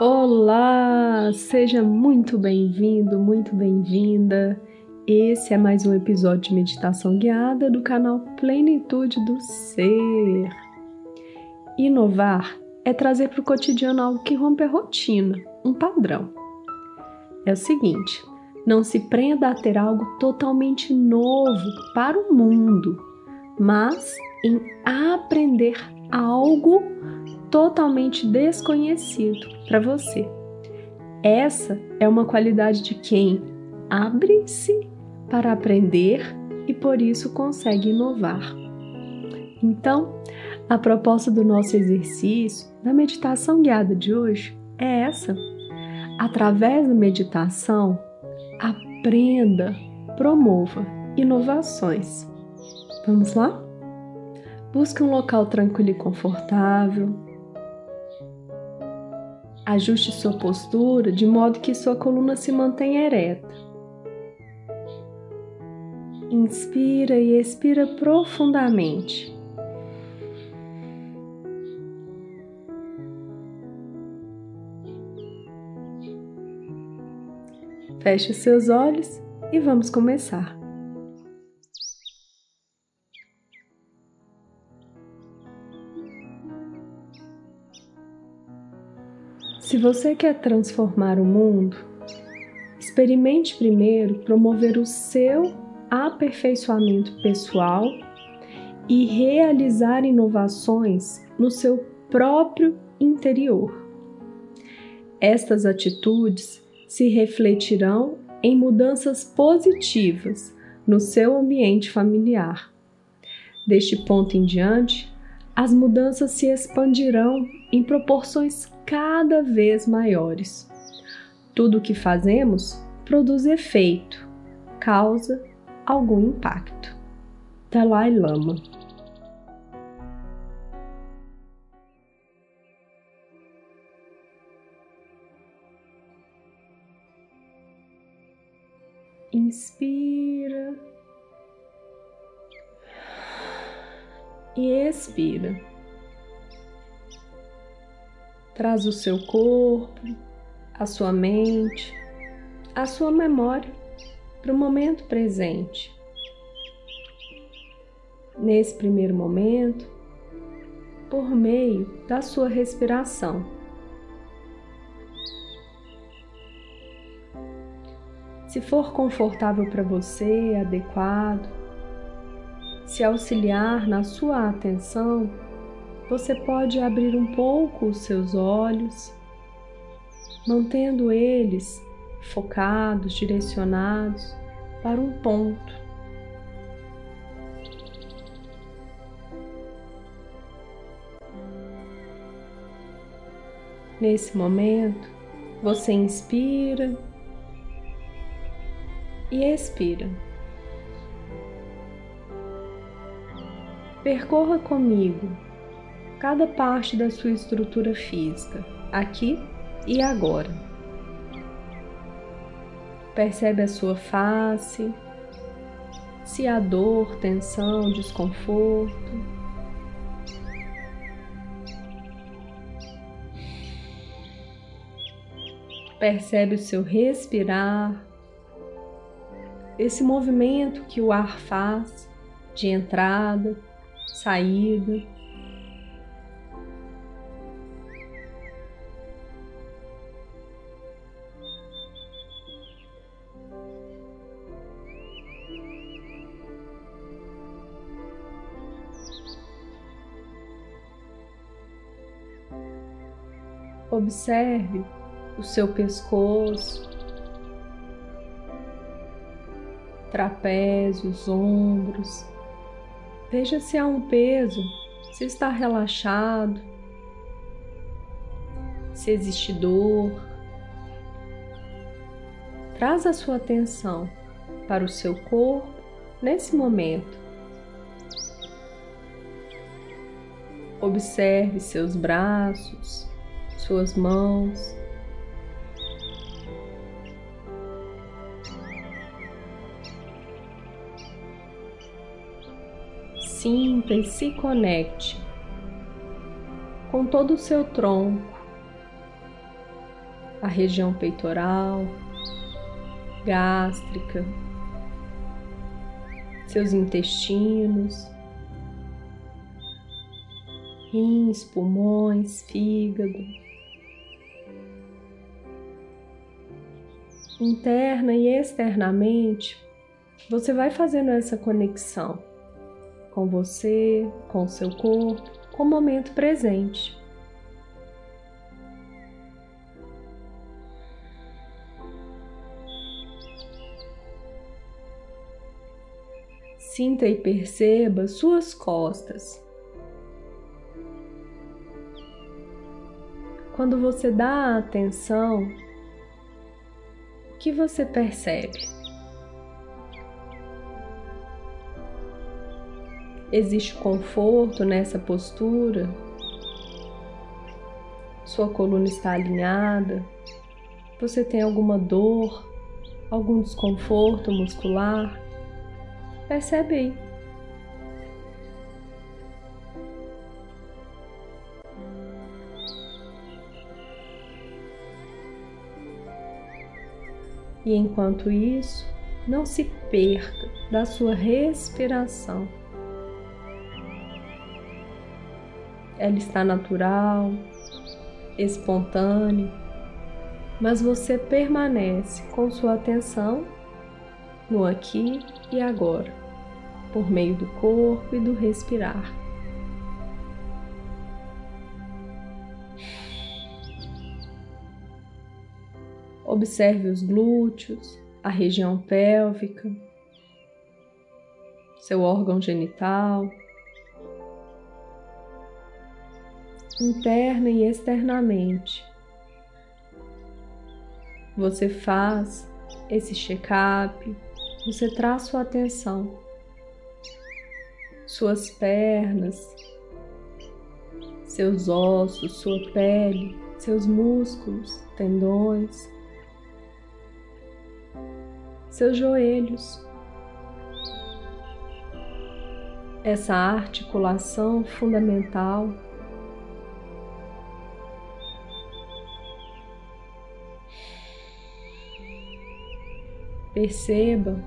Olá, seja muito bem-vindo, muito bem-vinda. Esse é mais um episódio de meditação guiada do canal Plenitude do Ser. Inovar é trazer para o cotidiano algo que rompe a rotina, um padrão. É o seguinte: não se prenda a ter algo totalmente novo para o mundo, mas em aprender algo totalmente desconhecido para você. Essa é uma qualidade de quem abre-se para aprender e por isso consegue inovar. Então, a proposta do nosso exercício, da meditação guiada de hoje, é essa. Através da meditação, aprenda, promova inovações. Vamos lá? Busque um local tranquilo e confortável. Ajuste sua postura de modo que sua coluna se mantenha ereta. Inspira e expira profundamente. Feche seus olhos e vamos começar. Se você quer transformar o mundo, experimente primeiro promover o seu aperfeiçoamento pessoal e realizar inovações no seu próprio interior. Estas atitudes se refletirão em mudanças positivas no seu ambiente familiar. Deste ponto em diante, as mudanças se expandirão em proporções cada vez maiores. Tudo o que fazemos produz efeito, causa algum impacto. Dalai Lama Inspira e expira. Traz o seu corpo, a sua mente, a sua memória para o momento presente. Nesse primeiro momento, por meio da sua respiração. Se for confortável para você, adequado, se auxiliar na sua atenção, você pode abrir um pouco os seus olhos, mantendo eles focados, direcionados para um ponto. Nesse momento, você inspira e expira. Percorra comigo cada parte da sua estrutura física, aqui e agora. Percebe a sua face, se há dor, tensão, desconforto. Percebe o seu respirar, esse movimento que o ar faz de entrada, saída. Observe o seu pescoço, trapézios, ombros. Veja se há um peso, se está relaxado, se existe dor. Traz a sua atenção para o seu corpo nesse momento. Observe seus braços, suas mãos. Sinta e se conecte com todo o seu tronco, a região peitoral, gástrica, seus intestinos, rins, pulmões, fígado. Interna e externamente, você vai fazendo essa conexão com você, com seu corpo, com o momento presente. Sinta e perceba suas costas. Quando você dá atenção, que você percebe? Existe conforto nessa postura? Sua coluna está alinhada? Você tem alguma dor, algum desconforto muscular? Percebe aí. E enquanto isso, não se perca da sua respiração. Ela está natural, espontânea, mas você permanece com sua atenção no aqui e agora, por meio do corpo e do respirar. Observe os glúteos, a região pélvica, seu órgão genital, interna e externamente. Você faz esse check-up você traz sua atenção, suas pernas, seus ossos, sua pele, seus músculos, tendões, seus joelhos. Essa articulação fundamental Perceba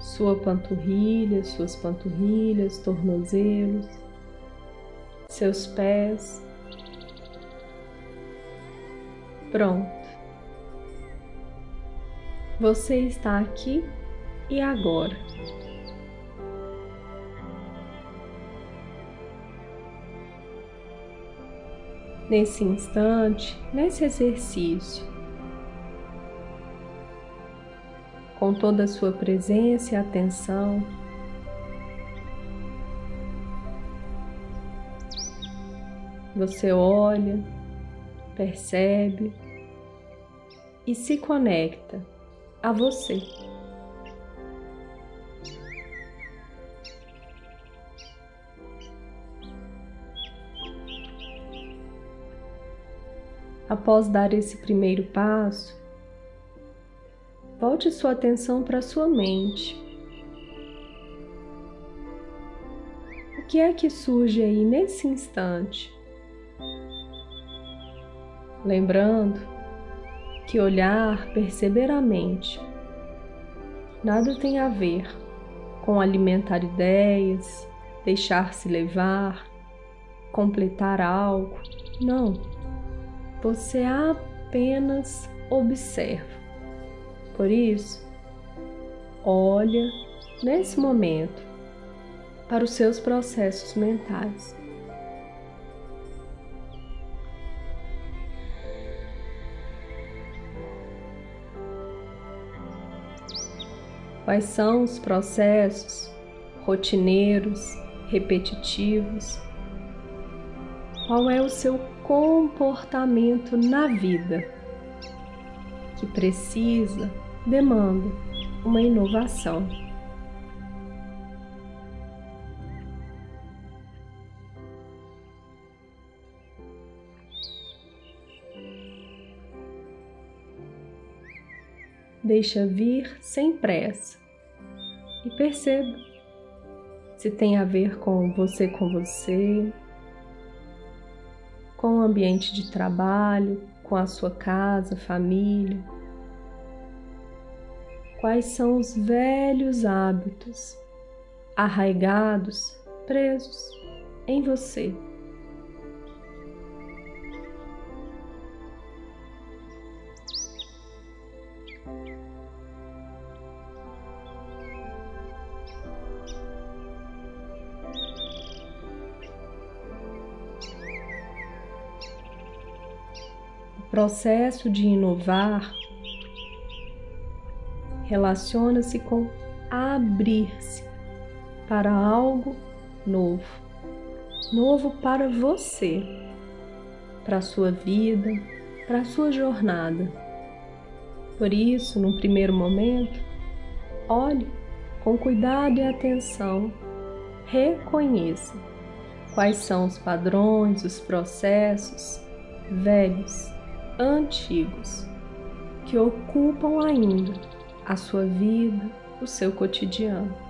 sua panturrilha, suas panturrilhas, tornozelos, seus pés. Pronto. Você está aqui e agora. Nesse instante, nesse exercício, com toda a sua presença e atenção. Você olha, percebe e se conecta a você. Após dar esse primeiro passo, Volte sua atenção para sua mente. O que é que surge aí nesse instante? Lembrando que olhar, perceber a mente, nada tem a ver com alimentar ideias, deixar-se levar, completar algo. Não. Você apenas observa. Por isso, olha nesse momento para os seus processos mentais. Quais são os processos rotineiros, repetitivos? Qual é o seu comportamento na vida que precisa demanda uma inovação. Deixa vir sem pressa e perceba se tem a ver com você com você, com o ambiente de trabalho, com a sua casa, família? Quais são os velhos hábitos arraigados, presos em você? Processo de inovar relaciona-se com abrir-se para algo novo, novo para você, para a sua vida, para a sua jornada. Por isso, no primeiro momento, olhe com cuidado e atenção, reconheça quais são os padrões, os processos velhos antigos que ocupam ainda a sua vida, o seu cotidiano.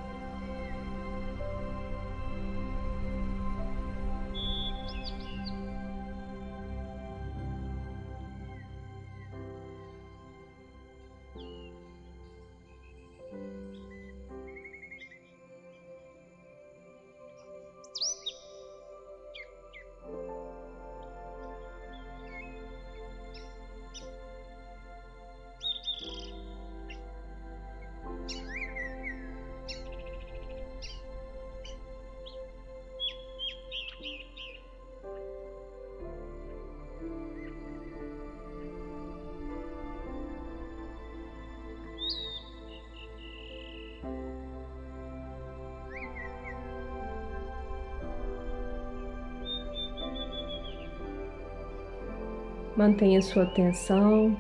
Mantenha sua atenção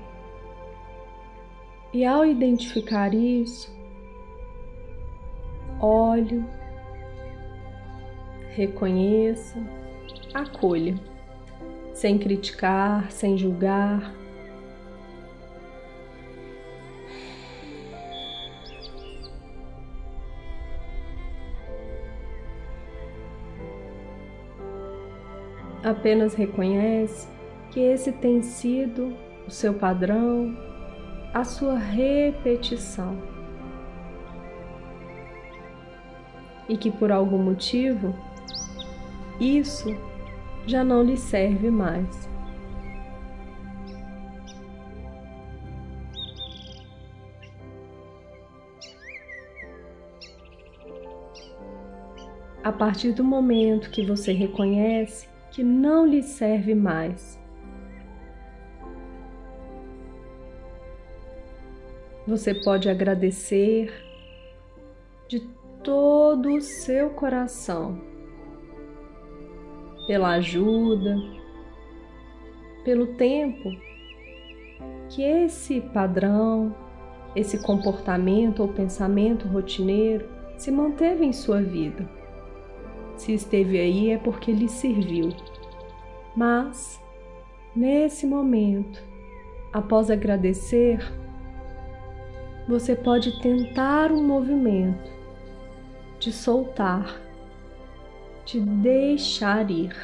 e, ao identificar isso, olhe, reconheça, acolha, sem criticar, sem julgar. Apenas reconhece que esse tem sido o seu padrão, a sua repetição. E que por algum motivo isso já não lhe serve mais. A partir do momento que você reconhece que não lhe serve mais, Você pode agradecer de todo o seu coração pela ajuda, pelo tempo que esse padrão, esse comportamento ou pensamento rotineiro se manteve em sua vida. Se esteve aí é porque lhe serviu. Mas, nesse momento, após agradecer, você pode tentar um movimento de soltar, de deixar ir.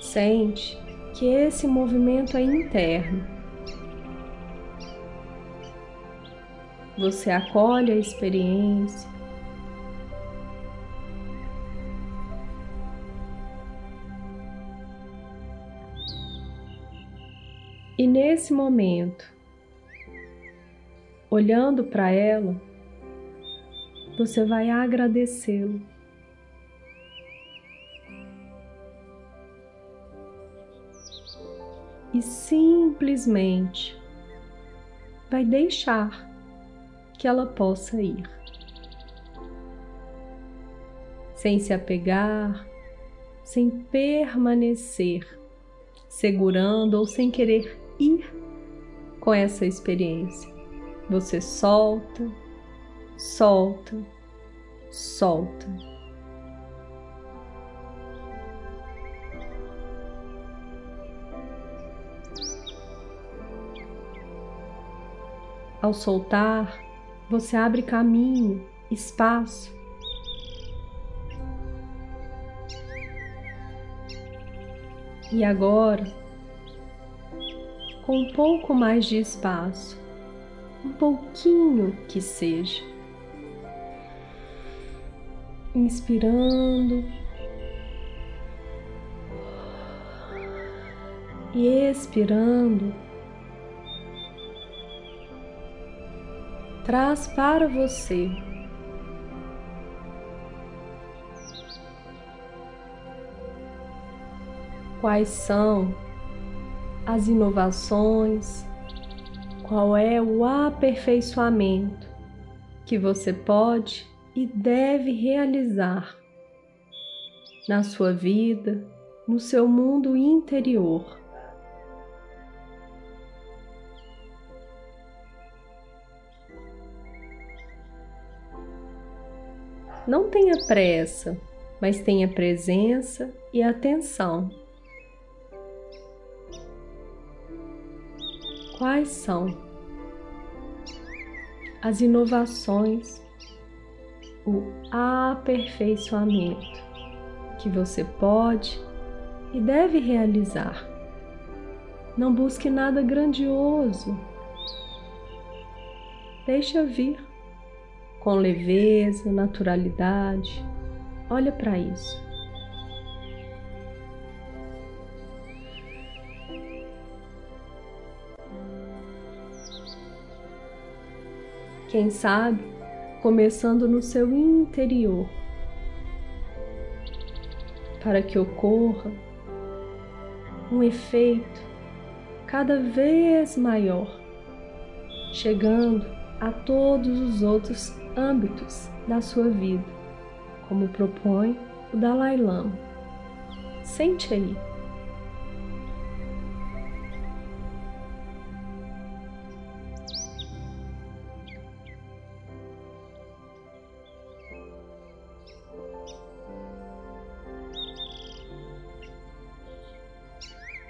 Sente que esse movimento é interno Você acolhe a experiência. E nesse momento, olhando para ela, você vai agradecê-lo. E simplesmente vai deixar que ela possa ir. Sem se apegar, sem permanecer, segurando ou sem querer ir com essa experiência. Você solta, solta, solta. Ao soltar, você abre caminho, espaço. E agora, com um pouco mais de espaço, um pouquinho que seja, inspirando e expirando. Traz para você. Quais são as inovações? Qual é o aperfeiçoamento que você pode e deve realizar na sua vida, no seu mundo interior? Não tenha pressa, mas tenha presença e atenção. Quais são as inovações, o aperfeiçoamento que você pode e deve realizar? Não busque nada grandioso. Deixa vir com leveza, naturalidade. Olha para isso. Quem sabe, começando no seu interior, para que ocorra um efeito cada vez maior, chegando a todos os outros âmbitos da sua vida, como propõe o Dalai Lama. Sente aí.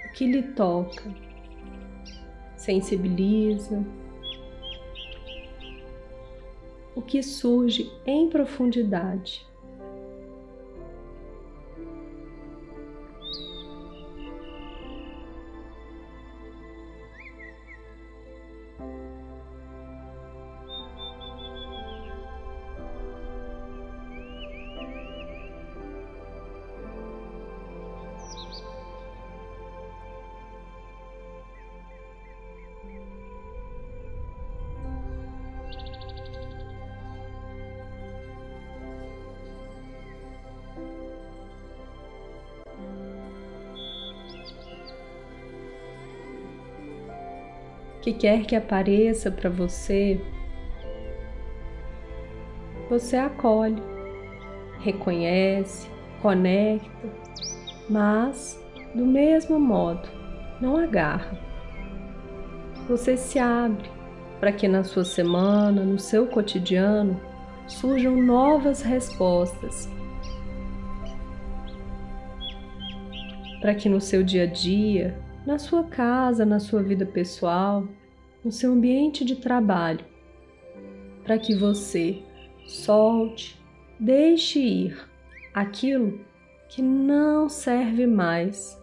O que lhe toca, sensibiliza, o que surge em profundidade. Que quer que apareça para você, você acolhe, reconhece, conecta, mas do mesmo modo, não agarra. Você se abre para que na sua semana, no seu cotidiano, surjam novas respostas. Para que no seu dia a dia na sua casa, na sua vida pessoal, no seu ambiente de trabalho, para que você solte, deixe ir aquilo que não serve mais,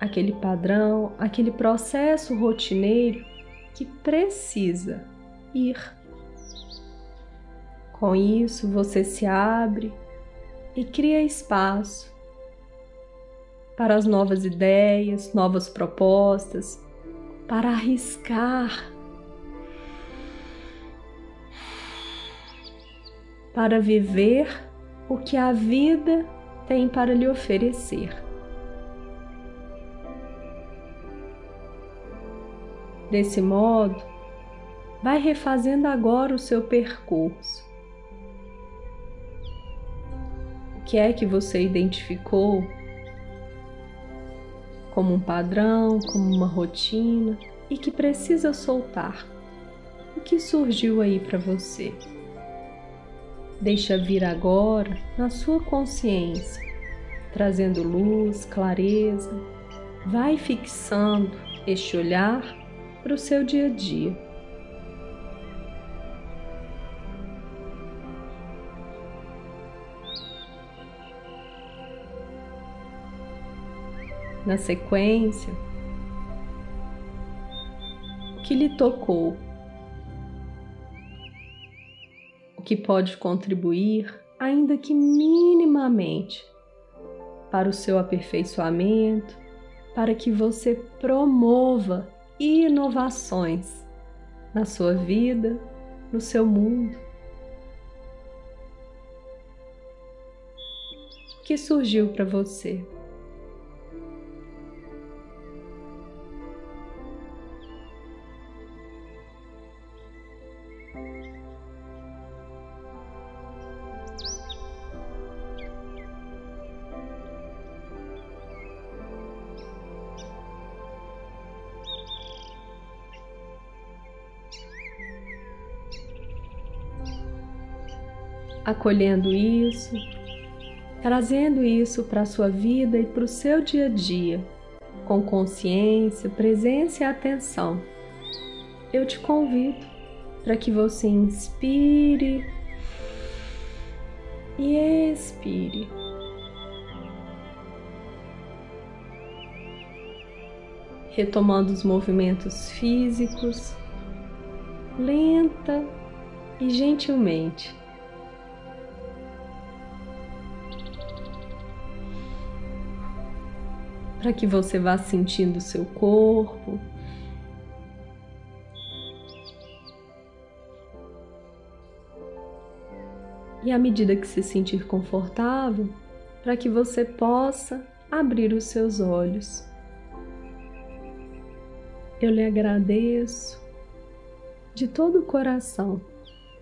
aquele padrão, aquele processo rotineiro que precisa ir. Com isso, você se abre e cria espaço para as novas ideias, novas propostas, para arriscar, para viver o que a vida tem para lhe oferecer. Desse modo, vai refazendo agora o seu percurso. O que é que você identificou como um padrão, como uma rotina e que precisa soltar. O que surgiu aí para você? Deixa vir agora na sua consciência, trazendo luz, clareza. Vai fixando este olhar para o seu dia a dia. Na sequência, o que lhe tocou, o que pode contribuir, ainda que minimamente, para o seu aperfeiçoamento, para que você promova inovações na sua vida, no seu mundo. O que surgiu para você? Acolhendo isso, trazendo isso para a sua vida e para o seu dia a dia, com consciência, presença e atenção. Eu te convido para que você inspire e expire. Retomando os movimentos físicos, lenta e gentilmente. Para que você vá sentindo o seu corpo. E à medida que se sentir confortável, para que você possa abrir os seus olhos. Eu lhe agradeço de todo o coração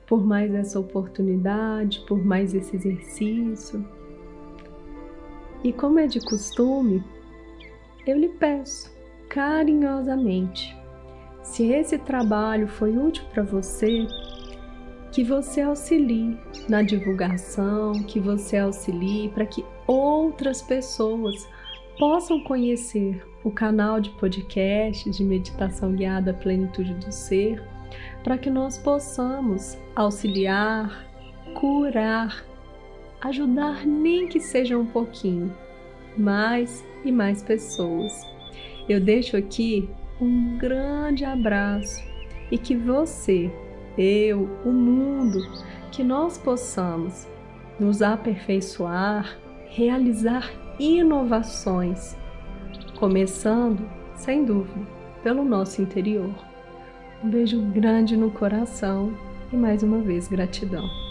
por mais essa oportunidade, por mais esse exercício. E como é de costume, eu lhe peço carinhosamente, se esse trabalho foi útil para você, que você auxilie na divulgação, que você auxilie para que outras pessoas possam conhecer o canal de podcast de meditação guiada Plenitude do Ser, para que nós possamos auxiliar, curar, ajudar nem que seja um pouquinho, mas e mais pessoas. Eu deixo aqui um grande abraço e que você, eu, o mundo, que nós possamos nos aperfeiçoar, realizar inovações, começando, sem dúvida, pelo nosso interior. Um beijo grande no coração e mais uma vez gratidão.